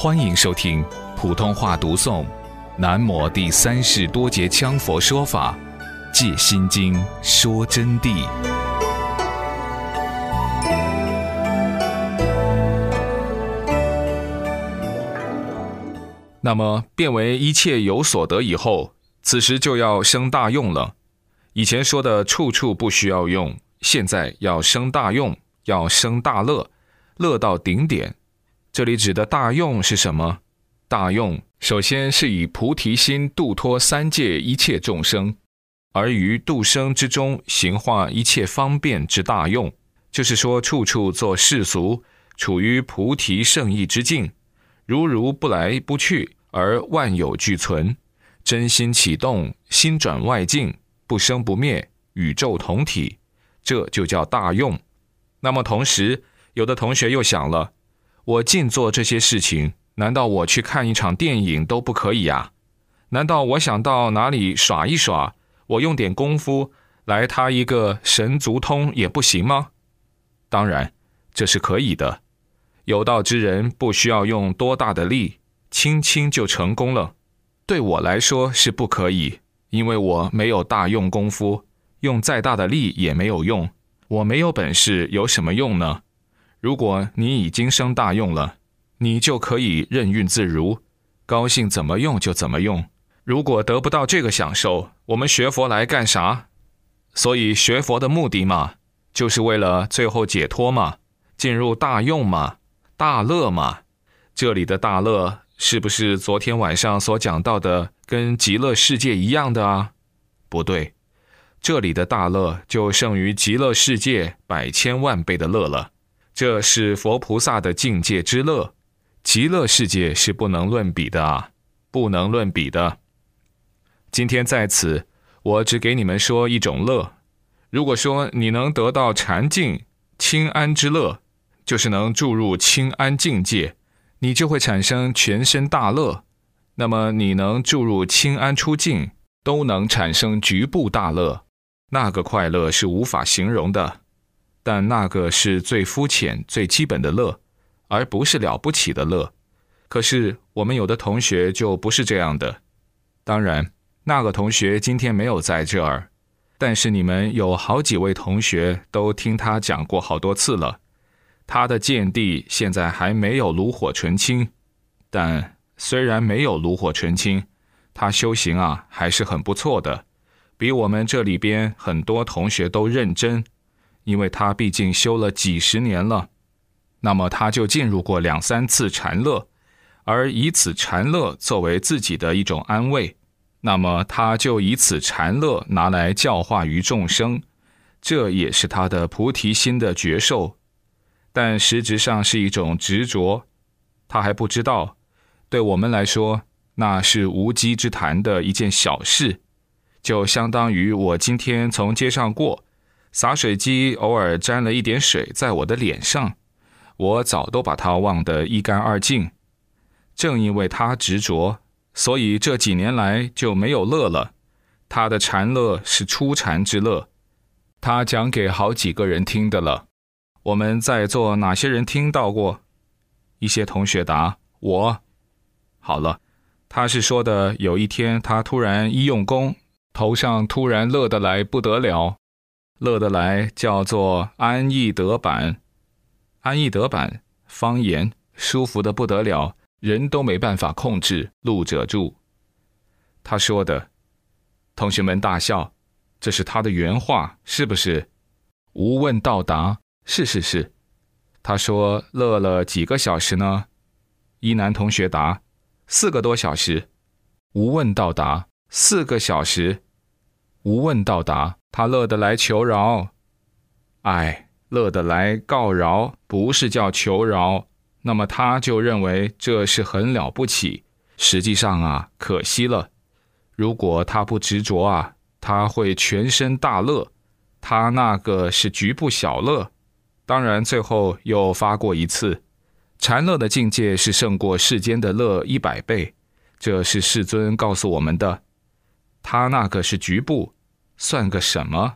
欢迎收听普通话读诵《南摩第三世多杰羌佛说法·戒心经》说真谛。那么变为一切有所得以后，此时就要生大用了。以前说的处处不需要用，现在要生大用，要生大乐，乐到顶点。这里指的大用是什么？大用首先是以菩提心度脱三界一切众生，而于度生之中行化一切方便之大用，就是说处处做世俗，处于菩提圣意之境，如如不来不去，而万有俱存，真心启动，心转外境，不生不灭，宇宙同体，这就叫大用。那么同时，有的同学又想了。我尽做这些事情，难道我去看一场电影都不可以呀？难道我想到哪里耍一耍，我用点功夫来他一个神足通也不行吗？当然，这是可以的。有道之人不需要用多大的力，轻轻就成功了。对我来说是不可以，因为我没有大用功夫，用再大的力也没有用。我没有本事，有什么用呢？如果你已经生大用了，你就可以任运自如，高兴怎么用就怎么用。如果得不到这个享受，我们学佛来干啥？所以学佛的目的嘛，就是为了最后解脱嘛，进入大用嘛，大乐嘛。这里的大乐是不是昨天晚上所讲到的跟极乐世界一样的啊？不对，这里的大乐就胜于极乐世界百千万倍的乐了。这是佛菩萨的境界之乐，极乐世界是不能论比的啊，不能论比的。今天在此，我只给你们说一种乐。如果说你能得到禅境清安之乐，就是能注入清安境界，你就会产生全身大乐。那么你能注入清安出境，都能产生局部大乐，那个快乐是无法形容的。但那个是最肤浅、最基本的乐，而不是了不起的乐。可是我们有的同学就不是这样的。当然，那个同学今天没有在这儿，但是你们有好几位同学都听他讲过好多次了。他的见地现在还没有炉火纯青，但虽然没有炉火纯青，他修行啊还是很不错的，比我们这里边很多同学都认真。因为他毕竟修了几十年了，那么他就进入过两三次禅乐，而以此禅乐作为自己的一种安慰，那么他就以此禅乐拿来教化于众生，这也是他的菩提心的觉受，但实质上是一种执着，他还不知道，对我们来说那是无稽之谈的一件小事，就相当于我今天从街上过。洒水机偶尔沾了一点水在我的脸上，我早都把它忘得一干二净。正因为他执着，所以这几年来就没有乐了。他的禅乐是初禅之乐，他讲给好几个人听的了。我们在座哪些人听到过？一些同学答我。好了，他是说的有一天他突然一用功，头上突然乐得来不得了。乐得来叫做安逸得板，安逸得板方言舒服的不得了，人都没办法控制。录者住，他说的，同学们大笑，这是他的原话，是不是？无问到达，是是是。他说乐了几个小时呢？一男同学答：四个多小时。无问到达，四个小时。无问到达。他乐得来求饶，哎，乐得来告饶，不是叫求饶，那么他就认为这是很了不起。实际上啊，可惜了。如果他不执着啊，他会全身大乐。他那个是局部小乐，当然最后又发过一次。禅乐的境界是胜过世间的乐一百倍，这是世尊告诉我们的。他那个是局部。算个什么？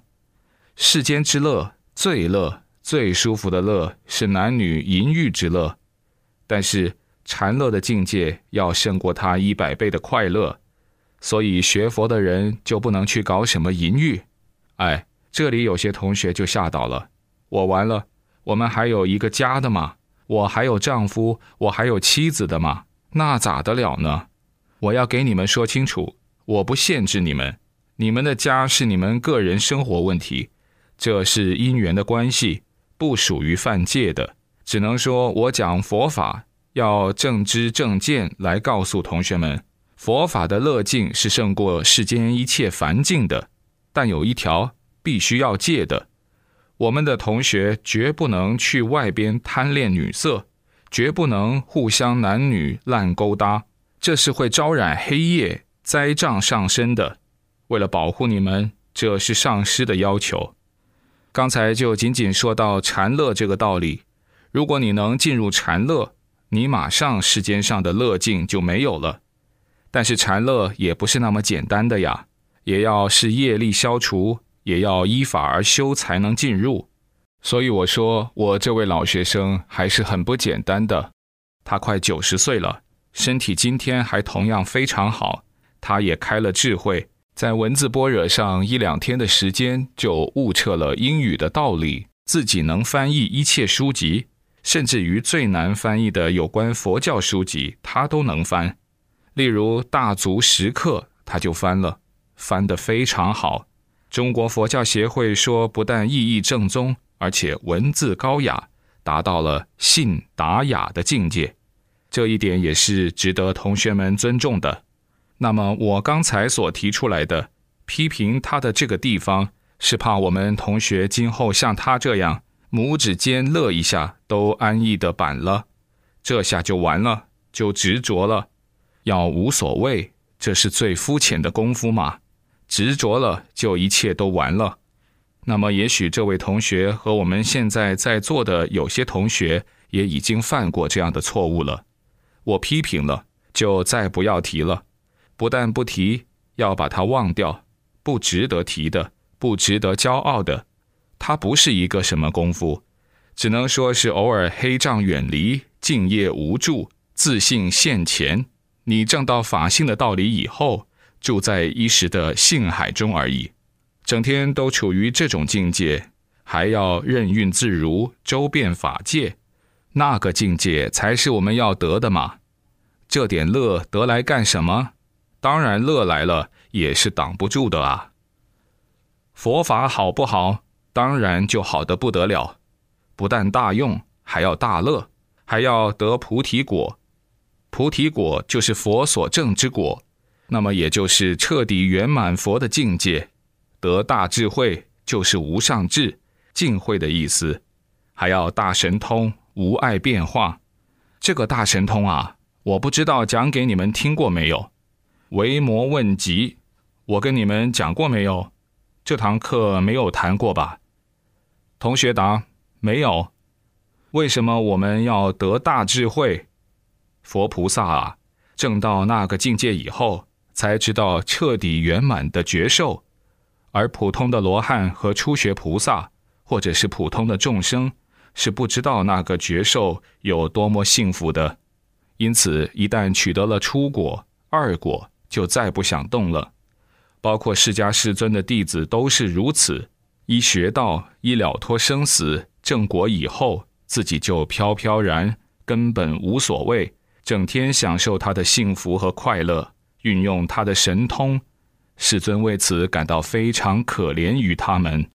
世间之乐，最乐、最舒服的乐是男女淫欲之乐，但是禅乐的境界要胜过他一百倍的快乐，所以学佛的人就不能去搞什么淫欲。哎，这里有些同学就吓到了，我完了，我们还有一个家的嘛，我还有丈夫，我还有妻子的嘛，那咋得了呢？我要给你们说清楚，我不限制你们，你们的家是你们个人生活问题，这是因缘的关系，不属于犯戒的。只能说我讲佛法要正知正见来告诉同学们，佛法的乐境是胜过世间一切凡境的，但有一条必须要戒的，我们的同学绝不能去外边贪恋女色，绝不能互相男女烂勾搭。这是会招染黑夜灾障上身的。为了保护你们，这是上师的要求。刚才就仅仅说到禅乐这个道理。如果你能进入禅乐，你马上世间上的乐境就没有了。但是禅乐也不是那么简单的呀，也要是业力消除，也要依法而修才能进入。所以我说，我这位老学生还是很不简单的。他快九十岁了。身体今天还同样非常好，他也开了智慧，在文字般若上一两天的时间就悟彻了英语的道理，自己能翻译一切书籍，甚至于最难翻译的有关佛教书籍，他都能翻。例如《大足石刻》，他就翻了，翻得非常好。中国佛教协会说，不但意义正宗，而且文字高雅，达到了信达雅的境界。这一点也是值得同学们尊重的。那么，我刚才所提出来的批评他的这个地方，是怕我们同学今后像他这样拇指尖乐一下都安逸的板了，这下就完了，就执着了。要无所谓，这是最肤浅的功夫嘛。执着了，就一切都完了。那么，也许这位同学和我们现在在座的有些同学也已经犯过这样的错误了。我批评了，就再不要提了。不但不提，要把它忘掉，不值得提的，不值得骄傲的。它不是一个什么功夫，只能说是偶尔黑障远离，敬业无助，自信现前。你证到法性的道理以后，住在一时的性海中而已。整天都处于这种境界，还要任运自如，周遍法界。那个境界才是我们要得的嘛！这点乐得来干什么？当然乐来了也是挡不住的啊！佛法好不好？当然就好的不得了，不但大用，还要大乐，还要得菩提果。菩提果就是佛所证之果，那么也就是彻底圆满佛的境界。得大智慧就是无上智，净慧的意思，还要大神通。无碍变化，这个大神通啊，我不知道讲给你们听过没有？维摩问疾，我跟你们讲过没有？这堂课没有谈过吧？同学答：没有。为什么我们要得大智慧？佛菩萨啊，证到那个境界以后，才知道彻底圆满的觉受，而普通的罗汉和初学菩萨，或者是普通的众生。是不知道那个觉受有多么幸福的，因此一旦取得了初果、二果，就再不想动了。包括释迦世尊的弟子都是如此，一学道、一了脱生死、正果以后，自己就飘飘然，根本无所谓，整天享受他的幸福和快乐，运用他的神通。世尊为此感到非常可怜于他们。